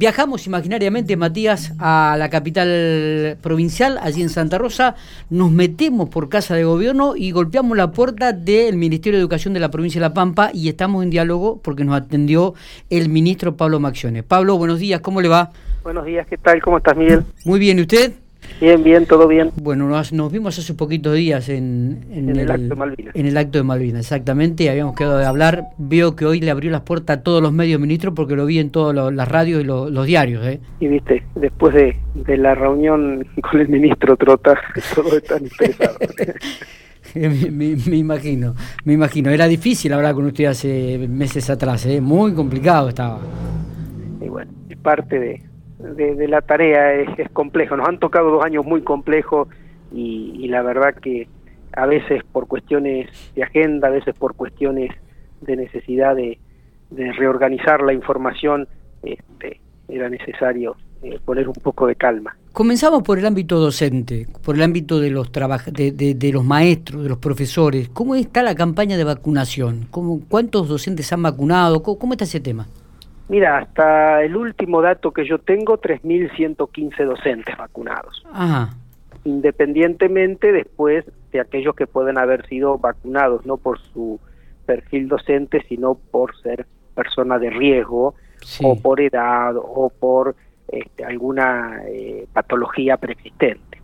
Viajamos imaginariamente, Matías, a la capital provincial, allí en Santa Rosa, nos metemos por casa de gobierno y golpeamos la puerta del Ministerio de Educación de la provincia de La Pampa y estamos en diálogo porque nos atendió el ministro Pablo Macciones. Pablo, buenos días, ¿cómo le va? Buenos días, ¿qué tal? ¿Cómo estás, Miguel? Muy bien, ¿y usted? Bien, bien, todo bien. Bueno, nos, vimos hace poquitos días en, el, acto de Malvinas. En el acto de Malvinas, exactamente. Habíamos quedado de hablar. Veo que hoy le abrió las puertas a todos los medios, ministro, porque lo vi en todas las radios y los diarios. ¿eh? Y viste, después de, la reunión con el ministro Trota, todo están interesado. me, imagino, me imagino. Era difícil hablar con usted hace meses atrás, ¿eh? muy complicado estaba. Y bueno, es parte de, de, la tarea es, complejo. Nos han tocado dos años muy complejos y, la verdad que a veces por cuestiones de agenda, a veces por cuestiones de necesidad de, reorganizar la información, este, era necesario eh, poner un poco de calma. Comenzamos por el ámbito docente, por el ámbito de los de, de, los maestros, de los profesores. ¿Cómo está la campaña de vacunación? ¿Cómo, ¿Cuántos docentes han vacunado? cómo está ese tema? Mira, hasta el último dato que yo tengo, 3.115 docentes vacunados. Independientemente después de aquellos que pueden haber sido vacunados, no por su perfil docente, sino por ser persona de riesgo, o por edad, o por este, alguna eh, patología preexistente.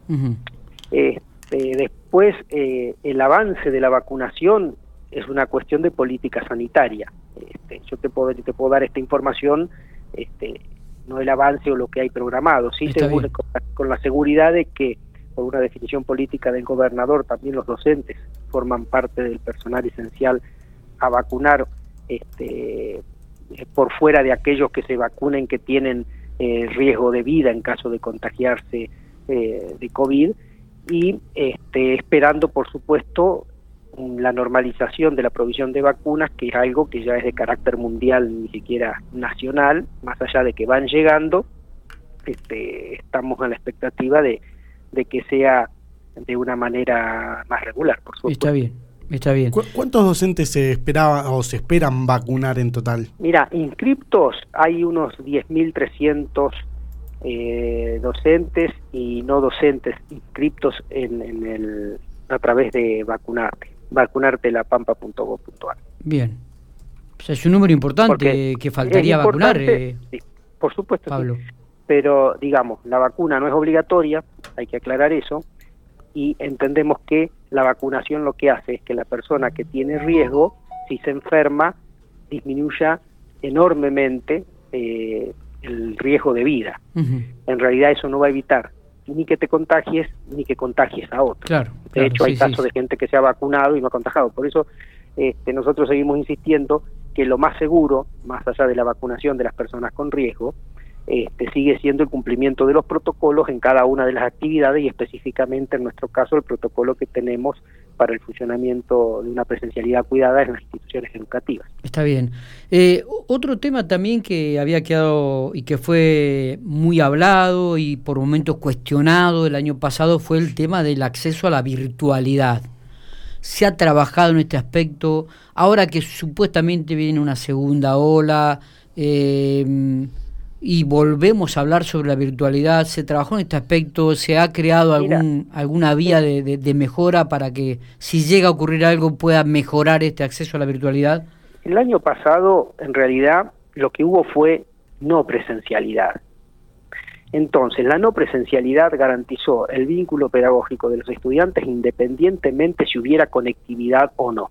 este, después, eh, el avance de la vacunación es una cuestión de política sanitaria. Este, yo te puedo, te puedo dar esta información, este, no el avance o lo que hay programado, sí seguro, con, la, seguridad de que por una definición política del gobernador también los docentes forman parte del personal esencial a vacunar este, por fuera de aquellos que se vacunen que tienen eh, riesgo de vida en caso de contagiarse eh, de COVID. Y este, esperando por supuesto la normalización de la provisión de vacunas, que es algo que ya es de carácter mundial, ni siquiera nacional, más allá de que van llegando, este, estamos en la expectativa de, de que sea de una manera más regular, por supuesto. Está bien, está bien. ¿Cuántos docentes se esperaban o se esperan vacunar en total? Mira, inscriptos hay unos 10.300 eh, docentes y no docentes inscriptos en, en el, a través de vacunarte vacunartelapampa.gov.ar. Bien. es un número importante que faltaría vacunar. Eh, sí, por supuesto. Pablo. Pero, digamos, la vacuna no es obligatoria, hay que aclarar eso, y entendemos que la vacunación lo que hace es que la persona que tiene riesgo, si se enferma, disminuya enormemente eh, el riesgo de vida. En realidad eso no va a evitar ni que te contagies ni que contagies a otros. Claro, de hecho, hay casos de gente que se ha vacunado y no ha contagiado. Por eso este, nosotros seguimos insistiendo que lo más seguro, más allá de la vacunación de las personas con riesgo, este, sigue siendo el cumplimiento de los protocolos en cada una de las actividades y específicamente en nuestro caso el protocolo que tenemos para el funcionamiento de una presencialidad cuidada en las instituciones educativas. Está bien. Eh, otro tema también que había quedado y que fue muy hablado y por momentos cuestionado el año pasado fue el tema del acceso a la virtualidad. Se ha trabajado en este aspecto, ahora que supuestamente viene una segunda ola, eh, y volvemos a hablar sobre la virtualidad. ¿Se trabajó en este aspecto? ¿Se ha creado algún, alguna vía de, mejora para que si llega a ocurrir algo pueda mejorar este acceso a la virtualidad? El año pasado, en realidad, lo que hubo fue no presencialidad. Entonces, la no presencialidad garantizó el vínculo pedagógico de los estudiantes independientemente si hubiera conectividad o no.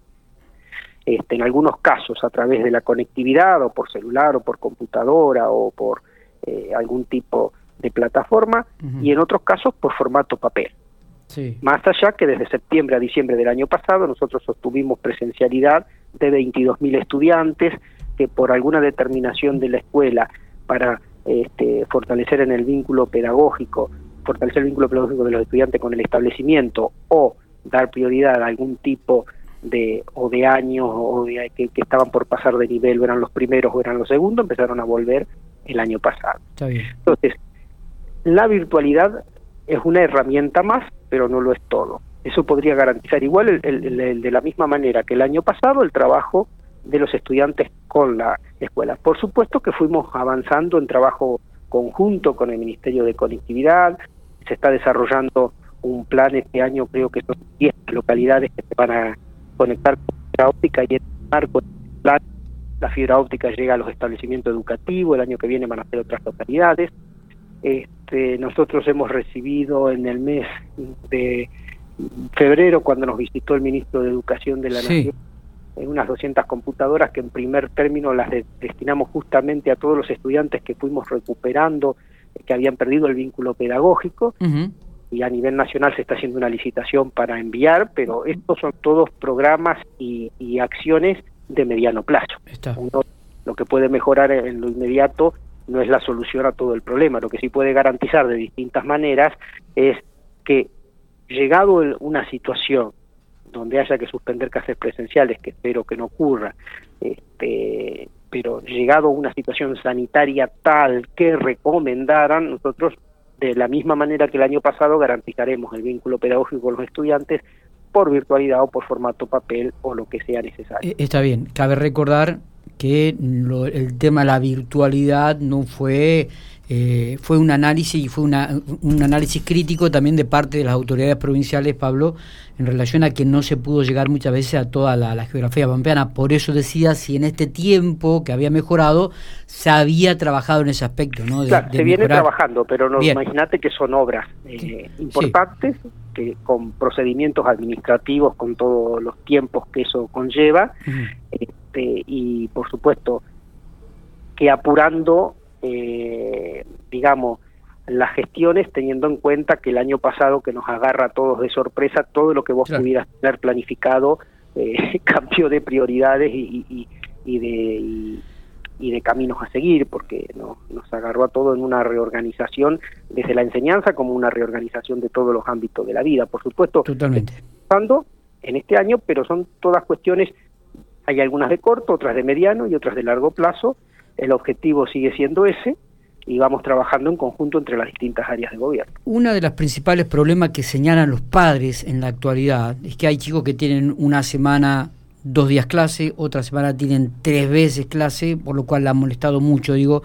Este, en algunos casos a través de la conectividad o por celular o por computadora o por eh, algún tipo de plataforma y en otros casos por formato papel. Más allá que desde septiembre a diciembre del año pasado nosotros sostuvimos presencialidad de 22.000 estudiantes que por alguna determinación de la escuela para este, fortalecer en el vínculo pedagógico, fortalecer el vínculo pedagógico de los estudiantes con el establecimiento o dar prioridad a algún tipo de o de años o de, que, estaban por pasar de nivel, o eran los primeros o eran los segundos, empezaron a volver el año pasado. Entonces, la virtualidad es una herramienta más, pero no lo es todo. Eso podría garantizar igual el, de la misma manera que el año pasado el trabajo de los estudiantes con la escuela. Por supuesto que fuimos avanzando en trabajo conjunto con el Ministerio de Conectividad, se está desarrollando un plan este año, creo que son 10 localidades que se van a conectar con fibra óptica y en el marco plan la fibra óptica llega a los establecimientos educativos, el año que viene van a ser otras localidades. Este, nosotros hemos recibido en el mes de febrero, cuando nos visitó el ministro de Educación de la Nación, unas 200 computadoras que en primer término las destinamos justamente a todos los estudiantes que fuimos recuperando, que habían perdido el vínculo pedagógico. Y a nivel nacional se está haciendo una licitación para enviar, pero estos son todos programas y, acciones de mediano plazo. lo que puede mejorar en lo inmediato no es la solución a todo el problema. Lo que sí puede garantizar de distintas maneras es que llegado una situación donde haya que suspender clases presenciales, que espero que no ocurra, este, pero llegado a una situación sanitaria tal que recomendaran, nosotros de la misma manera que el año pasado garantizaremos el vínculo pedagógico con los estudiantes por virtualidad o por formato papel o lo que sea necesario. Eh, está bien, cabe recordar que el tema de la virtualidad no fue eh, fue un análisis y fue una, un análisis crítico también de parte de las autoridades provinciales, Pablo, en relación a que no se pudo llegar muchas veces a toda la, geografía pampeana. Por eso decía si en este tiempo que había mejorado se había trabajado en ese aspecto. ¿no? se viene trabajando, pero no, imagínate que son obras eh, importantes, que con procedimientos administrativos, con todos los tiempos que eso conlleva, este, y por supuesto que apurando eh, digamos, las gestiones teniendo en cuenta que el año pasado que nos agarra a todos de sorpresa, todo lo que vos pudieras tener planificado eh, cambió de prioridades y, y, de, y, de caminos a seguir, porque no, nos agarró a todo en una reorganización desde la enseñanza como una reorganización de todos los ámbitos de la vida. Por supuesto, Totalmente. en este año, pero son todas cuestiones, hay algunas de corto, otras de mediano y otras de largo plazo, el objetivo sigue siendo ese y vamos trabajando en conjunto entre las distintas áreas de gobierno. Uno de los principales problemas que señalan los padres en la actualidad es que hay chicos que tienen una semana dos días clase, otra semana tienen tres veces clase, por lo cual la ha molestado mucho. Digo,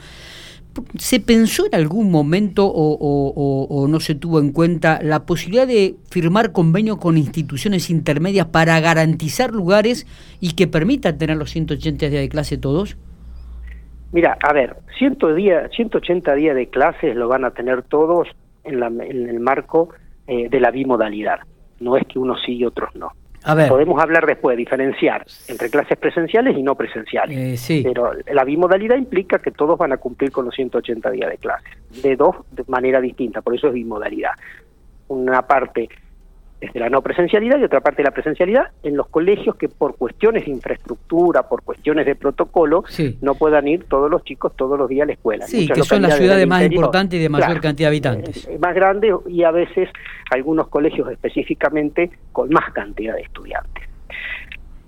¿se pensó en algún momento o, o, no se tuvo en cuenta la posibilidad de firmar convenio con instituciones intermedias para garantizar lugares y que permitan tener los 180 días de clase todos? Mira, a ver, 180 días de clases lo van a tener todos en, el marco eh, de la bimodalidad. No es que unos sí y otros no. A ver. Podemos hablar después, diferenciar entre clases presenciales y no presenciales. Eh, sí. Pero la bimodalidad implica que todos van a cumplir con los 180 días de clases, de dos de manera distinta, por eso es bimodalidad. Una parte desde la no presencialidad y otra parte de la presencialidad en los colegios que por cuestiones de infraestructura, por cuestiones de protocolo, no puedan ir todos los chicos todos los días a la escuela. Sí, que son las ciudades más importantes y de mayor cantidad de habitantes. Eh, más grandes y a veces algunos colegios específicamente con más cantidad de estudiantes.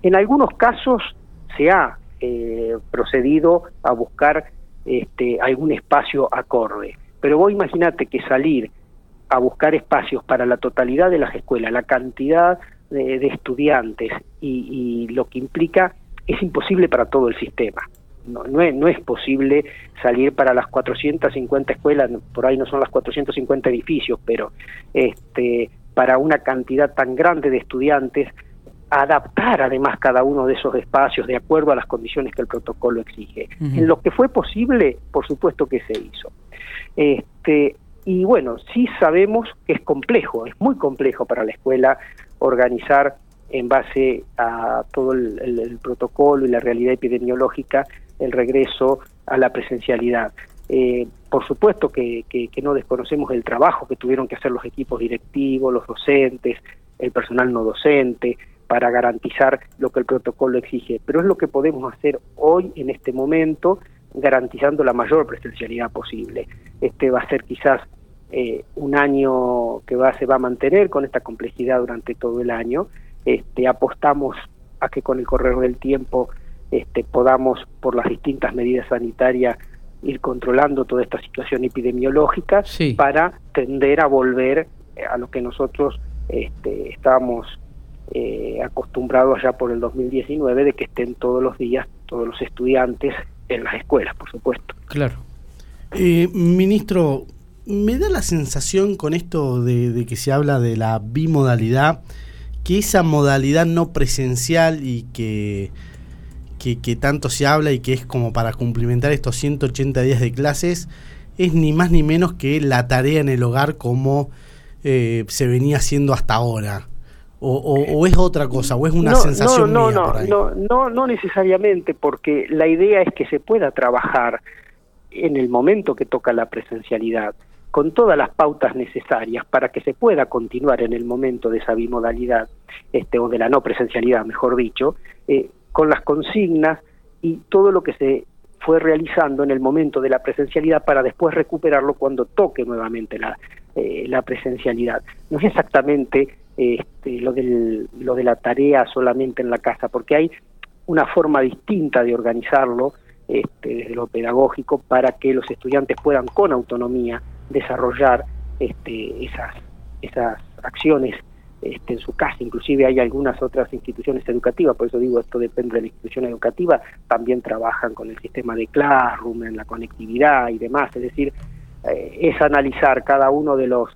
En algunos casos se ha eh, procedido a buscar este, algún espacio acorde, pero vos imagínate que salir a buscar espacios para la totalidad de las escuelas, la cantidad de, estudiantes y, lo que implica es imposible para todo el sistema. No, no, es, no es posible salir para las 450 escuelas, por ahí no son las 450 edificios, pero este, para una cantidad tan grande de estudiantes, adaptar además cada uno de esos espacios de acuerdo a las condiciones que el protocolo exige. En lo que fue posible, por supuesto que se hizo. Este, y bueno, sí sabemos que es complejo, es muy complejo para la escuela organizar en base a todo el, protocolo y la realidad epidemiológica el regreso a la presencialidad. Eh, por supuesto que, que, no desconocemos el trabajo que tuvieron que hacer los equipos directivos, los docentes, el personal no docente, para garantizar lo que el protocolo exige, pero es lo que podemos hacer hoy en este momento garantizando la mayor presencialidad posible. Este va a ser quizás eh, un año que va, se va a mantener con esta complejidad durante todo el año. Este, apostamos a que con el correr del tiempo este, podamos, por las distintas medidas sanitarias, ir controlando toda esta situación epidemiológica para tender a volver a lo que nosotros este, estábamos eh, acostumbrados ya por el 2019 de que estén todos los días todos los estudiantes en las escuelas, por supuesto. Claro. Eh, ministro, me da la sensación con esto de, que se habla de la bimodalidad, que esa modalidad no presencial y que, que, tanto se habla y que es como para cumplimentar estos 180 días de clases, es ni más ni menos que la tarea en el hogar como eh, se venía haciendo hasta ahora. O, es otra cosa, o es una sensación no, no, no, no, no necesariamente, porque la idea es que se pueda trabajar en el momento que toca la presencialidad con todas las pautas necesarias para que se pueda continuar en el momento de esa bimodalidad, este, o de la no presencialidad, mejor dicho, eh, con las consignas y todo lo que se fue realizando en el momento de la presencialidad para después recuperarlo cuando toque nuevamente la, eh, la presencialidad. No es exactamente este, lo, del, lo de la tarea solamente en la casa, porque hay una forma distinta de organizarlo este, desde lo pedagógico para que los estudiantes puedan con autonomía desarrollar este, esas, esas acciones este, en su casa. Inclusive hay algunas otras instituciones educativas, por eso digo, esto depende de la institución educativa, también trabajan con el sistema de Classroom, en la conectividad y demás. Es decir, eh, es analizar cada uno de los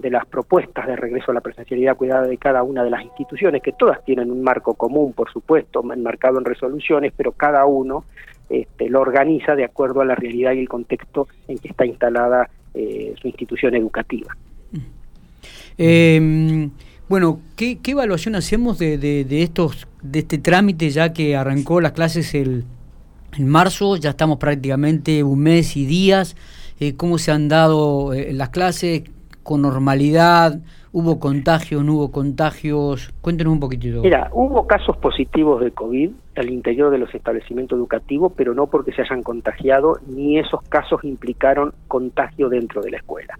de las propuestas de regreso a la presencialidad cuidada de cada una de las instituciones, que todas tienen un marco común, por supuesto, enmarcado en resoluciones, pero cada uno este, lo organiza de acuerdo a la realidad y el contexto en que está instalada eh, su institución educativa. Em, bueno, ¿qué, evaluación hacemos de, de, estos de este trámite ya que arrancó las clases el, en marzo? Ya estamos prácticamente un mes y días. Eh, ¿Cómo se han dado eh, las clases? ¿Con normalidad? ¿Hubo contagios? ¿No hubo contagios? Cuéntenos un poquitito. Mira, hubo casos positivos de COVID al interior de los establecimientos educativos, pero no porque se hayan contagiado, ni esos casos implicaron contagio dentro de la escuela.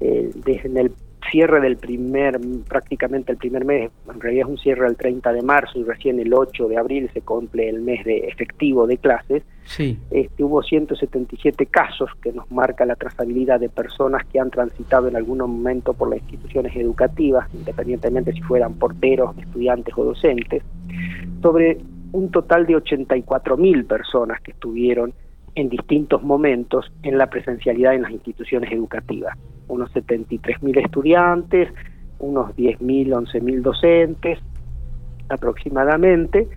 Eh, desde el cierre del primer, prácticamente el primer mes, en realidad es un cierre el 30 de marzo y recién el 8 de abril se cumple el mes de efectivo de clases, este, hubo 177 casos que nos marca la trazabilidad de personas que han transitado en algún momento por las instituciones educativas, independientemente si fueran porteros, estudiantes o docentes, sobre un total de 84 mil personas que estuvieron en distintos momentos en la presencialidad en las instituciones educativas. Unos 73 mil estudiantes, unos 10 mil, 11 mil docentes aproximadamente,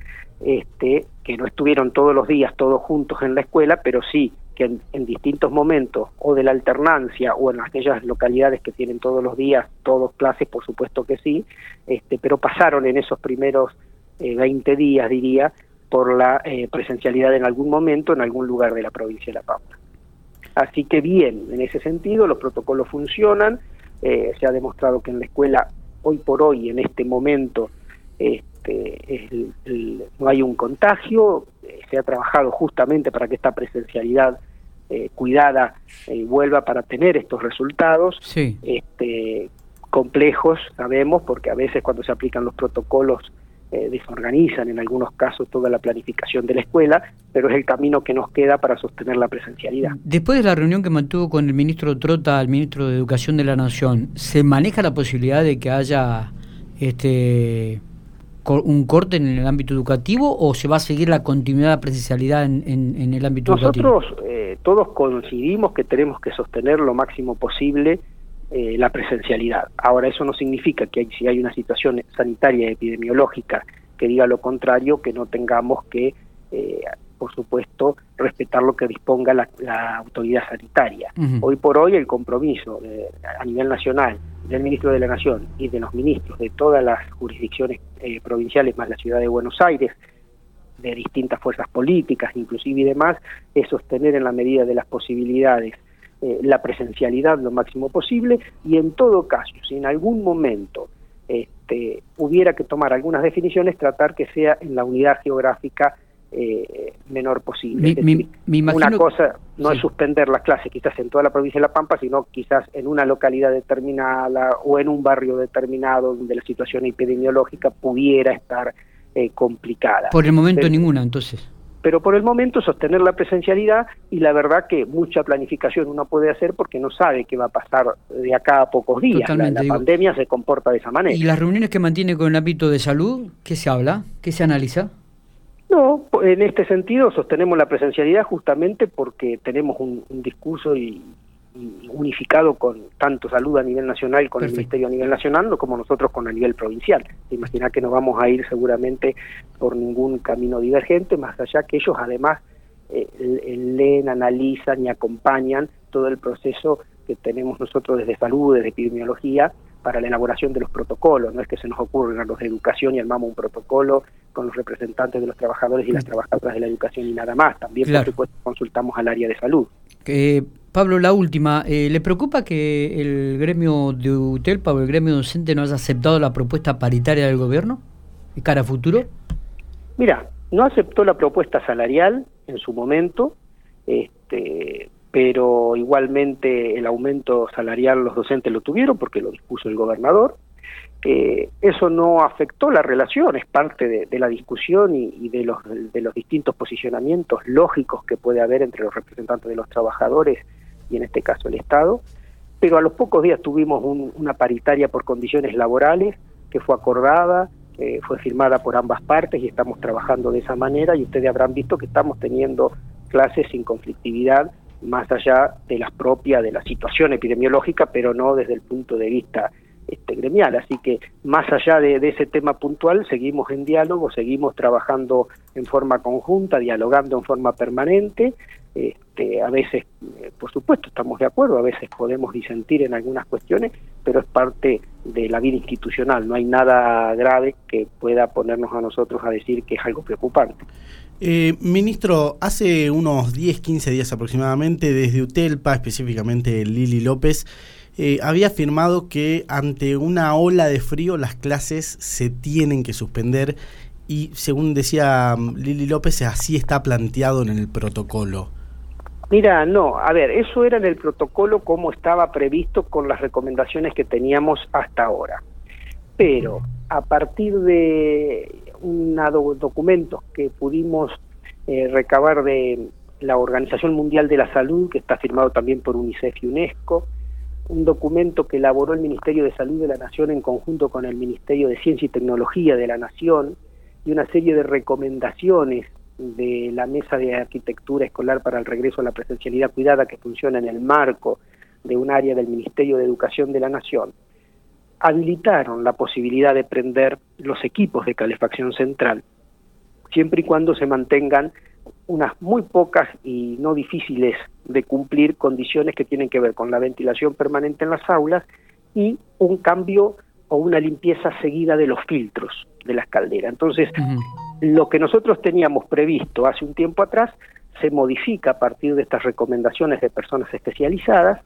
este, que no estuvieron todos los días todos juntos en la escuela, pero sí que en, distintos momentos o de la alternancia o en aquellas localidades que tienen todos los días todos clases, por supuesto que sí, este, pero pasaron en esos primeros 20 eh, días, diría, por la eh, presencialidad en algún momento en algún lugar de la provincia de La Pampa. Así que bien, en ese sentido los protocolos funcionan, eh, se ha demostrado que en la escuela hoy por hoy, en este momento, este, no hay un contagio, se ha trabajado justamente para que esta presencialidad cuidada vuelva para tener estos resultados. Este, complejos, sabemos, porque a veces cuando se aplican los protocolos eh, desorganizan en algunos casos toda la planificación de la escuela, pero es el camino que nos queda para sostener la presencialidad. Después de la reunión que mantuvo con el ministro Trota, el ministro de Educación de la Nación, ¿se maneja la posibilidad de que haya este un corte en el ámbito educativo o se va a seguir la continuidad de la presencialidad en, el ámbito educativo? Nosotros eh, todos coincidimos que tenemos que sostener lo máximo posible eh, la presencialidad. Ahora, eso no significa que si hay una situación sanitaria epidemiológica que diga lo contrario, que no tengamos que, eh, por supuesto, respetar lo que disponga la, autoridad sanitaria. Hoy por hoy el compromiso a nivel nacional del ministro de la Nación y de los ministros de todas las jurisdicciones eh, provinciales más la ciudad de Buenos Aires, de distintas fuerzas políticas, inclusive y demás, es sostener en la medida de las posibilidades eh, la presencialidad lo máximo posible y en todo caso, si en algún momento este, hubiera que tomar algunas definiciones, tratar que sea en la unidad geográfica eh, menor posible. una cosa no es suspender las clases quizás en toda la provincia de La Pampa, sino quizás en una localidad determinada o en un barrio determinado donde la situación epidemiológica pudiera estar eh, complicada. Por el momento ninguna, entonces pero por el momento sostener la presencialidad y la verdad que mucha planificación uno puede hacer porque no sabe qué va a pasar de acá a pocos días. la, pandemia se comporta de esa manera. ¿Y las reuniones que mantiene con el ámbito de salud, qué se habla? ¿Qué se analiza? No, en este sentido sostenemos la presencialidad justamente porque tenemos un, discurso y, unificado con tanto salud a nivel nacional con el ministerio a nivel nacional como nosotros con a nivel provincial. Imagina que no vamos a ir seguramente por ningún camino divergente, más allá que ellos además eh, leen, analizan y acompañan todo el proceso que tenemos nosotros desde salud, desde epidemiología, para la elaboración de los protocolos. No es que se nos ocurra a los de educación y armamos un protocolo con los representantes de los trabajadores y las trabajadoras de la educación y nada más. También, por supuesto, consultamos al área de salud. Pablo, la última. Eh, ¿Le preocupa que el gremio de UTELPA o el gremio docente no haya aceptado la propuesta paritaria del gobierno de cara a futuro? Mira, no aceptó la propuesta salarial en su momento. Este, pero igualmente el aumento salarial los docentes lo tuvieron porque lo dispuso el gobernador. Eh, eso no afectó la relación, es parte de, la discusión y, de, los, de los distintos posicionamientos lógicos que puede haber entre los representantes de los trabajadores y en este caso el Estado. Pero a los pocos días tuvimos una paritaria por condiciones laborales que fue acordada, fue firmada por ambas partes y estamos trabajando de esa manera y ustedes habrán visto que estamos teniendo clases sin conflictividad más allá de las propias de la situación epidemiológica, pero no desde el punto de vista este, gremial. Así que más allá de, ese tema puntual, seguimos en diálogo, seguimos trabajando en forma conjunta, dialogando en forma permanente. Este, a veces, eh, por supuesto, estamos de acuerdo, a veces podemos disentir en algunas cuestiones, pero es parte de la vida institucional. No hay nada grave que pueda ponernos a nosotros a decir que es algo preocupante. Eh, ministro, hace unos 10, 15 días aproximadamente, desde UTELPA, específicamente Lili López, eh, había afirmado que ante una ola de frío las clases se tienen que suspender y según decía mm, Lili López, así está planteado en el protocolo. Mira, no, a ver, eso era en el protocolo como estaba previsto con las recomendaciones que teníamos hasta ahora. Pero a partir de un documento que pudimos eh, recabar de la Organización Mundial de la Salud, que está firmado también por UNICEF y UNESCO, un documento que elaboró el Ministerio de Salud de la Nación en conjunto con el Ministerio de Ciencia y Tecnología de la Nación, y una serie de recomendaciones de la Mesa de Arquitectura Escolar para el Regreso a la Presencialidad Cuidada que funciona en el marco de un área del Ministerio de Educación de la Nación habilitaron la posibilidad de prender los equipos de calefacción central, siempre y cuando se mantengan unas muy pocas y no difíciles de cumplir condiciones que tienen que ver con la ventilación permanente en las aulas y un cambio o una limpieza seguida de los filtros de las calderas. Entonces, lo que nosotros teníamos previsto hace un tiempo atrás se modifica a partir de estas recomendaciones de personas especializadas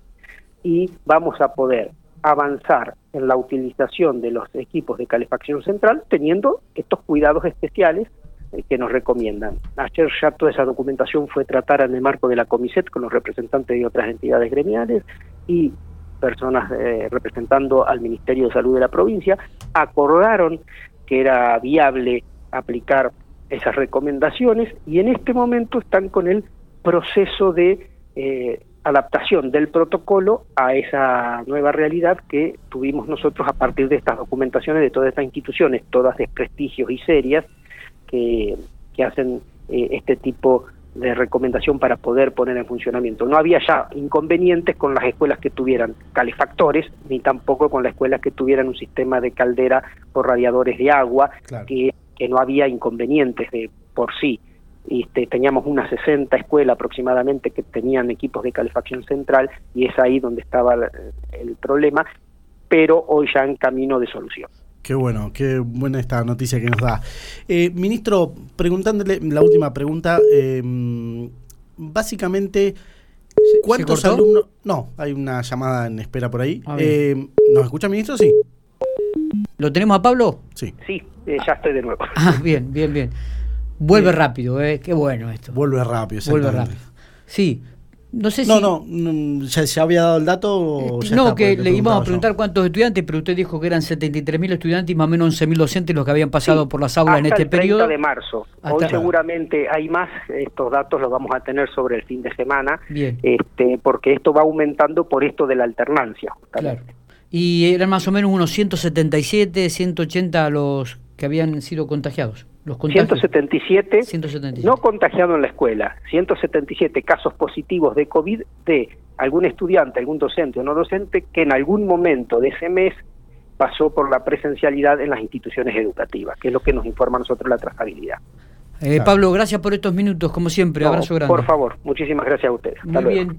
y vamos a poder avanzar en la utilización de los equipos de calefacción central teniendo estos cuidados especiales eh, que nos recomiendan. Ayer ya toda esa documentación fue tratada en el marco de la Comiset con los representantes de otras entidades gremiales y personas eh, representando al Ministerio de Salud de la provincia, acordaron que era viable aplicar esas recomendaciones y en este momento están con el proceso de eh, adaptación del protocolo a esa nueva realidad que tuvimos nosotros a partir de estas documentaciones de todas estas instituciones, todas de prestigios y serias, que, que hacen eh, este tipo de recomendación para poder poner en funcionamiento. No había ya inconvenientes con las escuelas que tuvieran calefactores, ni tampoco con las escuelas que tuvieran un sistema de caldera por radiadores de agua, que, que no había inconvenientes de por sí. Este, teníamos unas 60 escuelas aproximadamente que tenían equipos de calefacción central y es ahí donde estaba el, problema, pero hoy ya en camino de solución. Qué bueno, qué buena esta noticia que nos da. Eh, ministro, preguntándole la última pregunta, eh, básicamente, ¿cuántos alumnos... No, hay una llamada en espera por ahí. Ah, eh, ¿Nos escucha, ministro? Sí. ¿Lo tenemos a Pablo? Sí. Sí, ya estoy de nuevo. Ah, bien, bien, bien. Vuelve rápido, ¿eh? Qué bueno esto. Vuelve rápido, Vuelve rápido. Sí. No sé si. No, no, ya, había dado el dato. no, que le íbamos a preguntar cuántos estudiantes, pero usted dijo que eran 73.000 estudiantes y más o menos 11.000 docentes los que habían pasado por las aulas en este el 30 periodo. de marzo. Hoy seguramente hay más. Estos datos los vamos a tener sobre el fin de semana. Bien. Este, porque esto va aumentando por esto de la alternancia. Claro. Y eran más o menos unos 177, 180 los que habían sido contagiados Los 177, 177, no contagiados en la escuela, 177 casos positivos de COVID de algún estudiante, algún docente o no docente que en algún momento de ese mes pasó por la presencialidad en las instituciones educativas, que es lo que nos informa a nosotros la trazabilidad. Eh, Pablo, gracias por estos minutos, como siempre. Abrazo grande. Por favor, muchísimas gracias a ustedes. Hasta luego.